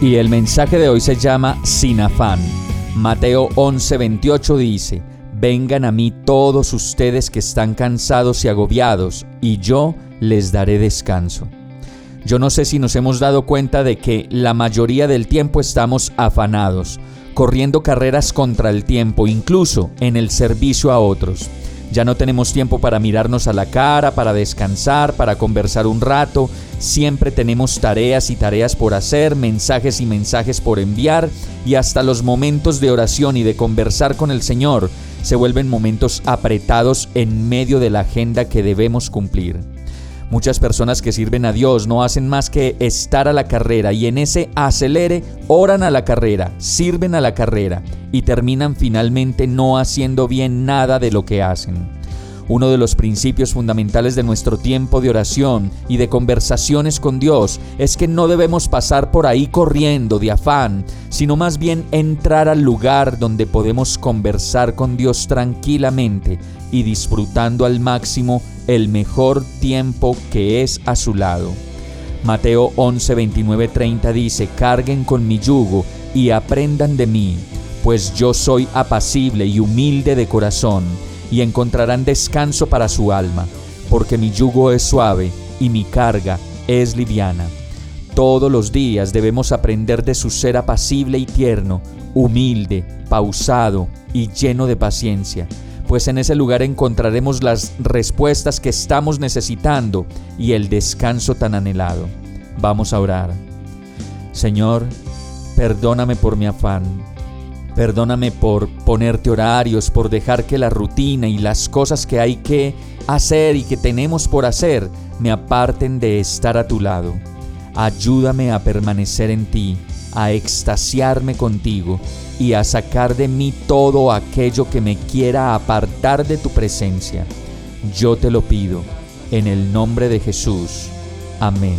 Y el mensaje de hoy se llama Sin afán. Mateo 11:28 dice, Vengan a mí todos ustedes que están cansados y agobiados, y yo les daré descanso. Yo no sé si nos hemos dado cuenta de que la mayoría del tiempo estamos afanados, corriendo carreras contra el tiempo, incluso en el servicio a otros. Ya no tenemos tiempo para mirarnos a la cara, para descansar, para conversar un rato. Siempre tenemos tareas y tareas por hacer, mensajes y mensajes por enviar, y hasta los momentos de oración y de conversar con el Señor se vuelven momentos apretados en medio de la agenda que debemos cumplir. Muchas personas que sirven a Dios no hacen más que estar a la carrera y en ese acelere oran a la carrera, sirven a la carrera y terminan finalmente no haciendo bien nada de lo que hacen. Uno de los principios fundamentales de nuestro tiempo de oración y de conversaciones con Dios es que no debemos pasar por ahí corriendo de afán, sino más bien entrar al lugar donde podemos conversar con Dios tranquilamente y disfrutando al máximo el mejor tiempo que es a su lado. Mateo 11, 29, 30 dice, carguen con mi yugo y aprendan de mí, pues yo soy apacible y humilde de corazón y encontrarán descanso para su alma, porque mi yugo es suave y mi carga es liviana. Todos los días debemos aprender de su ser apacible y tierno, humilde, pausado y lleno de paciencia, pues en ese lugar encontraremos las respuestas que estamos necesitando y el descanso tan anhelado. Vamos a orar. Señor, perdóname por mi afán Perdóname por ponerte horarios, por dejar que la rutina y las cosas que hay que hacer y que tenemos por hacer me aparten de estar a tu lado. Ayúdame a permanecer en ti, a extasiarme contigo y a sacar de mí todo aquello que me quiera apartar de tu presencia. Yo te lo pido, en el nombre de Jesús. Amén.